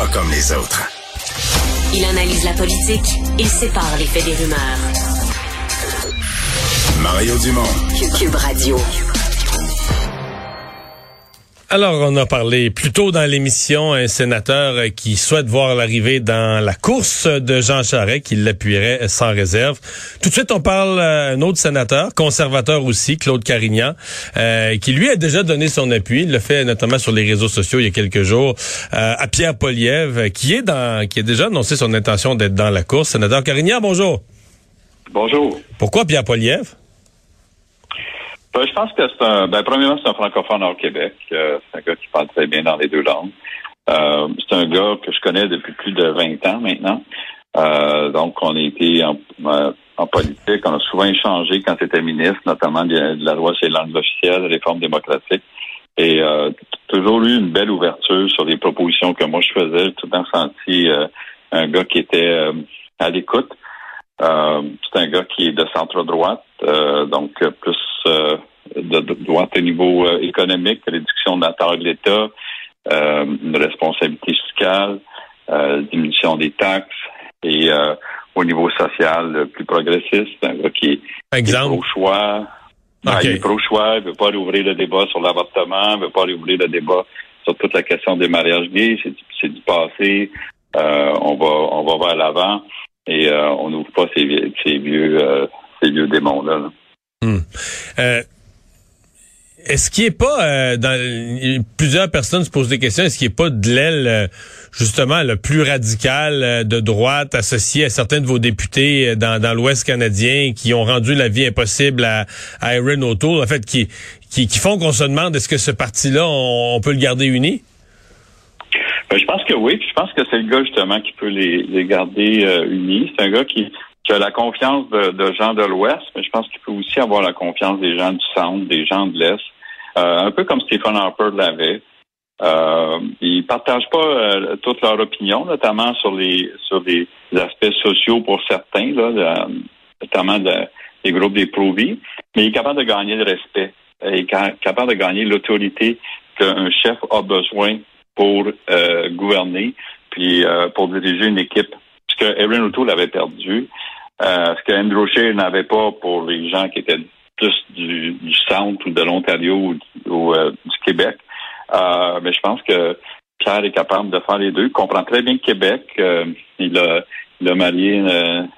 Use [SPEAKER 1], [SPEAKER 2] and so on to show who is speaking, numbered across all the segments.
[SPEAKER 1] Pas comme les autres.
[SPEAKER 2] Il analyse la politique, il sépare les faits des rumeurs.
[SPEAKER 1] Mario Dumont.
[SPEAKER 2] Cube Radio.
[SPEAKER 3] Alors, on a parlé plus tôt dans l'émission un sénateur euh, qui souhaite voir l'arrivée dans la course de Jean Charest, qui l'appuierait sans réserve. Tout de suite, on parle à un autre sénateur, conservateur aussi, Claude Carignan, euh, qui lui a déjà donné son appui. Il le fait notamment sur les réseaux sociaux il y a quelques jours euh, à Pierre Poliev, qui est dans, qui a déjà annoncé son intention d'être dans la course. Sénateur Carignan, bonjour.
[SPEAKER 4] Bonjour.
[SPEAKER 3] Pourquoi Pierre Poliev?
[SPEAKER 4] Ben, je pense que c'est un. Ben, premièrement, c'est un francophone hors Québec. Euh, c'est un gars qui parle très bien dans les deux langues. Euh, c'est un gars que je connais depuis plus de 20 ans maintenant. Euh, donc, on a été en, en, politique. On a souvent échangé quand c'était ministre, notamment de, la loi sur les langues officielles, réforme démocratique. Et euh, toujours eu une belle ouverture sur les propositions que moi je faisais. J'ai tout temps senti un gars qui était à l'écoute. c'est un gars qui est de centre droite, donc plus euh, de, droite au niveau euh, économique, réduction de la taille de l'État, euh, une responsabilité fiscale, diminution des taxes et au niveau social plus progressiste, gars qui, est pro-choix. il est pro-choix, il veut pas rouvrir le débat sur l'avortement, il veut pas rouvrir le débat sur toute la question des mariages gays, c'est du passé. on va on va vers l'avant et on n'ouvre pas ces, vieux ces vieux démons là. là.
[SPEAKER 3] Hmm. Euh, est-ce qu'il est pas euh, dans plusieurs personnes se posent des questions, est-ce qu'il n'est pas de l'aile euh, justement le plus radical de droite associé à certains de vos députés dans, dans l'Ouest canadien qui ont rendu la vie impossible à, à Aaron O'Toole, en fait qui, qui, font qu'on se demande est-ce que ce parti-là on, peut le garder uni?
[SPEAKER 4] Ben, je pense que oui. Je pense que c'est le gars justement qui peut les, les garder unis. C'est un gars qui qui a la confiance de, gens de l'Ouest, mais je pense qu'il peut aussi avoir la confiance des gens du Centre, des gens de l'Est, euh, un peu comme Stephen Harper l'avait. Euh, ils partagent pas euh, toute leur opinion, notamment sur les sur des aspects sociaux pour certains, là, notamment des groupes des pro-vie, mais il est capable de gagner le respect. Il est capable de gagner l'autorité qu'un chef a besoin pour euh, gouverner, puis pour diriger une équipe. Puisque Aaron O'Toole avait perdu, euh, ce que Andrew Scheer n'avait pas pour les gens qui étaient plus du, centre ou de l'Ontario ou, euh, du Québec. Euh, mais je pense que Pierre est capable de faire les deux. Il comprend très bien le Québec. il, a, il a marié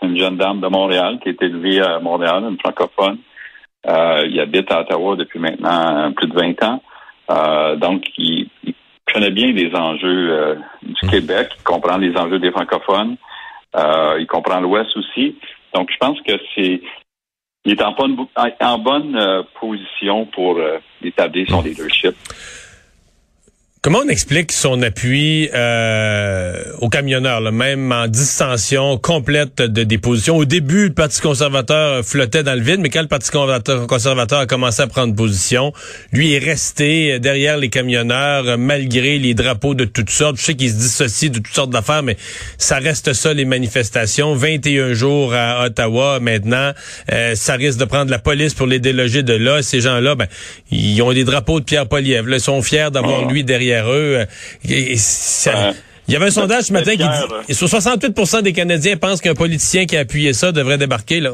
[SPEAKER 4] une, jeune dame de Montréal qui est élevée à Montréal, une francophone. il habite à Ottawa depuis maintenant plus de 20 ans. donc, il, connaît bien les enjeux du mmh. Québec, il comprend les enjeux des francophones. Euh, il comprend l'Ouest aussi. Donc, je pense que c'est il est en bonne, en bonne euh, position pour euh, établir son leadership.
[SPEAKER 3] Comment on explique son appui euh, aux camionneurs, même en distension complète de déposition? Au début, le Parti conservateur flottait dans le vide, mais quand le Parti conservateur a commencé à prendre position, lui est resté derrière les camionneurs malgré les drapeaux de toutes sortes. Je sais qu'il se dissocie de toutes sortes d'affaires, mais ça reste ça, les manifestations. 21 jours à Ottawa maintenant. Euh, ça risque de prendre la police pour les déloger de là. Ces gens-là, ben, ils ont des drapeaux de Pierre Poliev. Ils sont fiers d'avoir lui derrière eux. il y avait un sondage ce matin qui dit 68% des Canadiens pensent qu'un politicien qui a appuyé ça devrait débarquer là.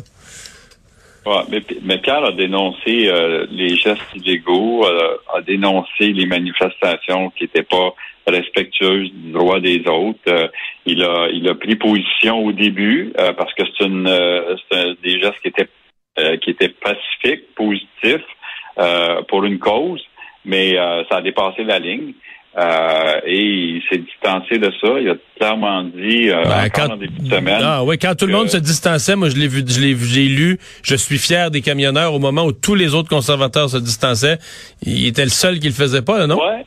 [SPEAKER 4] mais, Pierre a dénoncé euh, les gestes illégaux, euh, a dénoncé les manifestations qui n'étaient pas respectueuses du droit des autres. Euh, il a il a pris position au début parce que c'est une des gestes qui étaient qui étaient pacifiques, positifs pour une cause, mais ça a dépassé la ligne. Euh, et il s'est distancé de ça. Il a clairement dit euh, ben, quand, en début de semaine.
[SPEAKER 3] Ah oui, quand tout le monde se distançait, moi je l'ai vu, je l'ai j'ai lu. Je suis fier des camionneurs au moment où tous les autres conservateurs se distançaient. Il était le seul qui le faisait pas, non?
[SPEAKER 4] Ouais.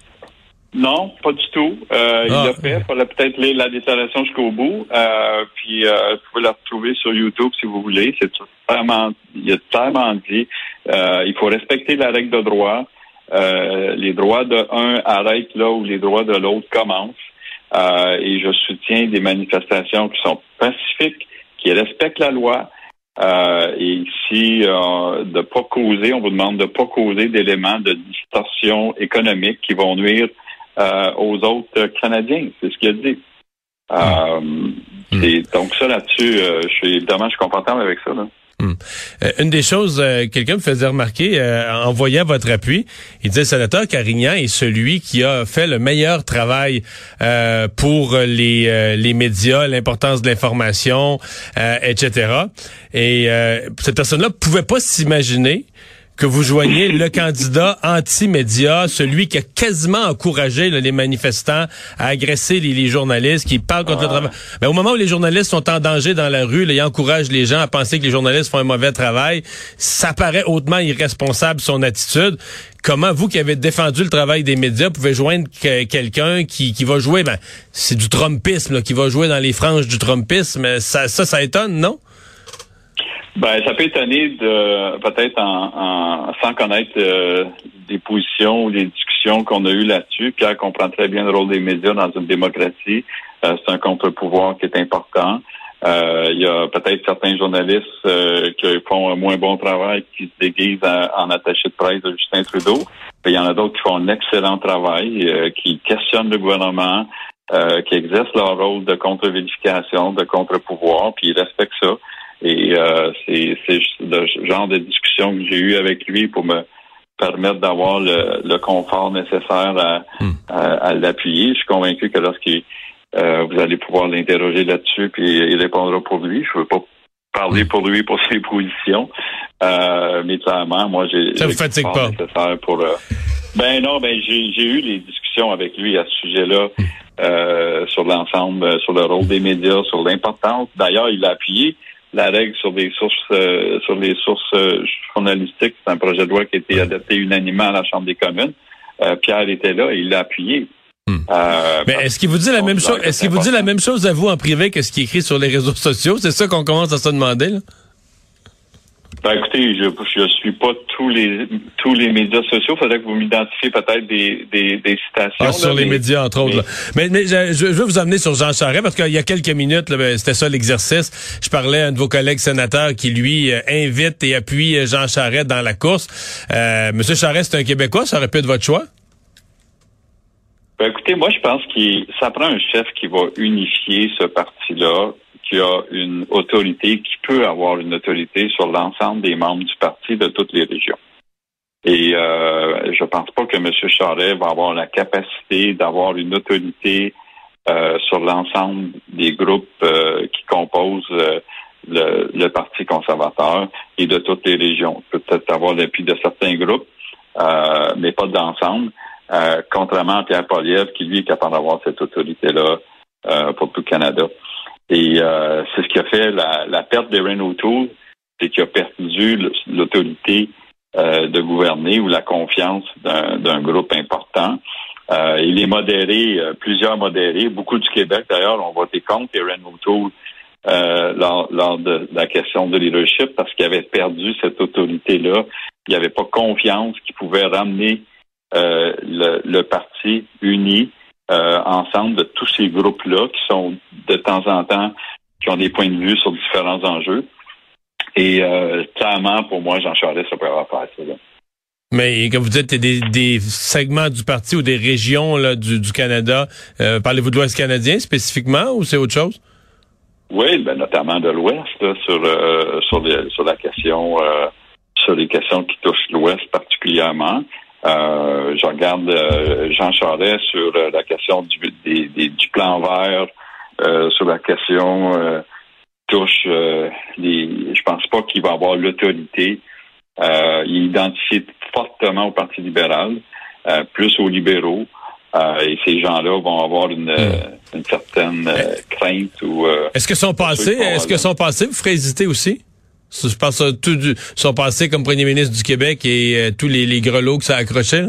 [SPEAKER 4] Non, pas du tout. Euh, Il ah. l'a fait. Il fallait peut-être lire la déclaration jusqu'au bout. Euh, puis euh, vous pouvez la retrouver sur YouTube si vous voulez. C'est vraiment, il a clairement dit euh, il faut respecter la règle de droit. Euh, les droits de un arrêtent là où les droits de l'autre commencent. Euh, et je soutiens des manifestations qui sont pacifiques, qui respectent la loi. Euh, et ici, euh, de pas causer, on vous demande de pas causer d'éléments de distorsion économique qui vont nuire aux autres Canadiens. C'est ce qu'il a dit. Et donc ça là-dessus, je suis évidemment je suis confortable avec ça. Là.
[SPEAKER 3] Hmm. Euh, une des choses, euh, quelqu'un me faisait remarquer euh, en voyant votre appui, il disait, sénateur Carignan est celui qui a fait le meilleur travail pour les, les médias, l'importance de l'information, etc. Et cette personne-là pouvait pas s'imaginer que vous joignez le candidat anti-média, celui qui a quasiment encouragé les manifestants à agresser les, journalistes, qui parle contre le travail. Mais au moment où les journalistes sont en danger dans la rue, là, il encourage les gens à penser que les journalistes font un mauvais travail. Ça paraît hautement irresponsable son attitude. Comment vous qui avez défendu le travail des médias pouvez joindre quelqu'un qui, qui va jouer, ben, c'est du trumpisme, qui va jouer dans les franges du trumpisme. Ça, ça, ça étonne, non?
[SPEAKER 4] Ben, ça peut étonner de peut-être en, sans connaître euh, des positions ou des discussions qu'on a eues là-dessus. Pierre comprend très bien le rôle des médias dans une démocratie. Euh, c'est un contre-pouvoir qui est important. Euh, il y a peut-être certains journalistes qui font un moins bon travail, qui se déguisent en, attaché de presse de Justin Trudeau. il y en a d'autres qui font un excellent travail, qui questionnent le gouvernement, qui exercent leur rôle de contre-vérification, de contre-pouvoir, puis ils respectent ça. Et euh, c'est le genre de discussion que j'ai eu avec lui pour me permettre d'avoir le, confort nécessaire hmm. à, l'appuyer. Je suis convaincu que lorsqu'il euh, vous allez pouvoir l'interroger là-dessus, puis il répondra pour lui. Je veux pas parler hmm. pour lui pour ses positions, euh, mais clairement, moi j'ai
[SPEAKER 3] ça vous fatigue pas?
[SPEAKER 4] nécessaire pour. Euh, ben non, ben j'ai eu les discussions avec lui à ce sujet-là. Euh, sur l'ensemble, sur le rôle des médias, sur l'importance. D'ailleurs, il a appuyé la règle sur des sources euh, sur les sources euh, journalistiques. C'est un projet de loi qui a été adopté unanimement à la Chambre des communes. Euh, Pierre était là et il l'a appuyé.
[SPEAKER 3] Hmm. Mais est-ce qu'il vous dit la même chose Est-ce qu'il vous dit la même chose à vous en privé que ce qui est écrit sur les réseaux sociaux? C'est ça qu'on commence à se demander. Là?
[SPEAKER 4] Ben écoutez, je je suis pas tous les tous les médias sociaux. Faudrait que vous m'identifiez peut-être des, des, des citations.
[SPEAKER 3] Ah, sur les médias, entre autres. Mais, mais, je, je, veux vous amener sur Jean Charest parce qu'il y a quelques minutes, ben, c'était ça l'exercice. Je parlais à un de vos collègues sénateurs qui, lui, euh, invite et appuie euh, Jean Charest dans la course. Euh, Monsieur Charest, c'est un Québécois. Ça aurait pu être votre choix?
[SPEAKER 4] Ben, écoutez, moi, je pense que ça prend un chef qui va unifier ce parti-là qui a une autorité, qui peut avoir une autorité sur l'ensemble des membres du parti de toutes les régions. Et euh, je pense pas que M. Charest va avoir la capacité d'avoir une autorité euh, sur l'ensemble des groupes euh, qui composent le, Parti conservateur et de toutes les régions. Peut-être avoir l'appui de certains groupes, mais pas de l'ensemble. contrairement à Pierre Poliev, qui lui est capable d'avoir cette autorité-là pour tout le Canada. Et euh, c'est ce qui a fait la, la perte d'Erin O'Toole, c'est qu'il a perdu l'autorité euh, de gouverner ou la confiance d'un groupe important. Euh, il est modéré, euh, plusieurs modérés, beaucoup du Québec d'ailleurs ont voté contre Erin O'Toole euh, lors, lors de, la question de leadership parce qu'il avait perdu cette autorité-là. Il n'y avait pas confiance qu'il pouvait ramener le, le, parti uni euh, ensemble de tous ces groupes-là qui sont de temps en temps, qui ont des points de vue sur différents enjeux. Et euh, clairement, pour moi, Jean Charest, ça peut avoir faire ça.
[SPEAKER 3] Mais comme vous dites, des, des segments du parti ou des régions là, du, du Canada, euh, parlez-vous de l'Ouest canadien spécifiquement ou c'est autre chose?
[SPEAKER 4] Oui, ben, notamment de l'Ouest, sur, euh, sur, sur la question, euh, sur les questions qui touchent l'Ouest particulièrement. Euh, je regarde euh, Jean Charest sur euh, la question du, du plan vert, sur la question touche les. Je pense pas qu'il va avoir l'autorité. il identifie fortement au Parti libéral, plus aux libéraux. et ces gens-là vont avoir une, hmm. une certaine crainte ou.
[SPEAKER 3] est-ce que son passé, est-ce que son passé vous ferait hésiter aussi? Je pense tout son passé comme premier ministre du Québec et euh, tous les, les grelots que ça accrochait.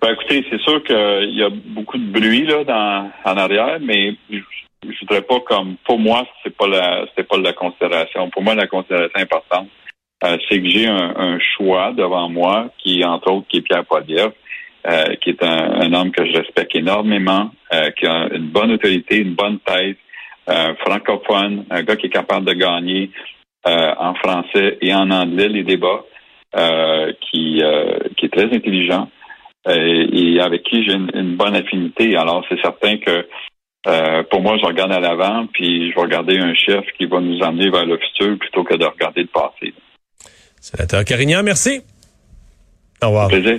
[SPEAKER 4] Ben, écoutez, c'est sûr qu'il y a beaucoup de bruit là dans en arrière, mais je, voudrais pas comme pour moi c'est pas la c'est pas la considération. Pour moi la considération importante, euh, c'est que j'ai un, choix devant moi qui entre autres qui est Pierre Poilievre, euh, qui est un, homme que je respecte énormément, qui a une bonne autorité, une bonne tête, francophone, un gars qui est capable de gagner euh, en français et en anglais les débats, euh, qui, euh, qui est très intelligent et avec qui j'ai une, bonne affinité. Alors, c'est certain que Euh, pour moi, je regarde à l'avant, puis je vais regarder un chef qui va nous emmener vers le futur plutôt que de regarder le passé.
[SPEAKER 3] Sénateur Carignan, merci. Au revoir.
[SPEAKER 4] Plaisir.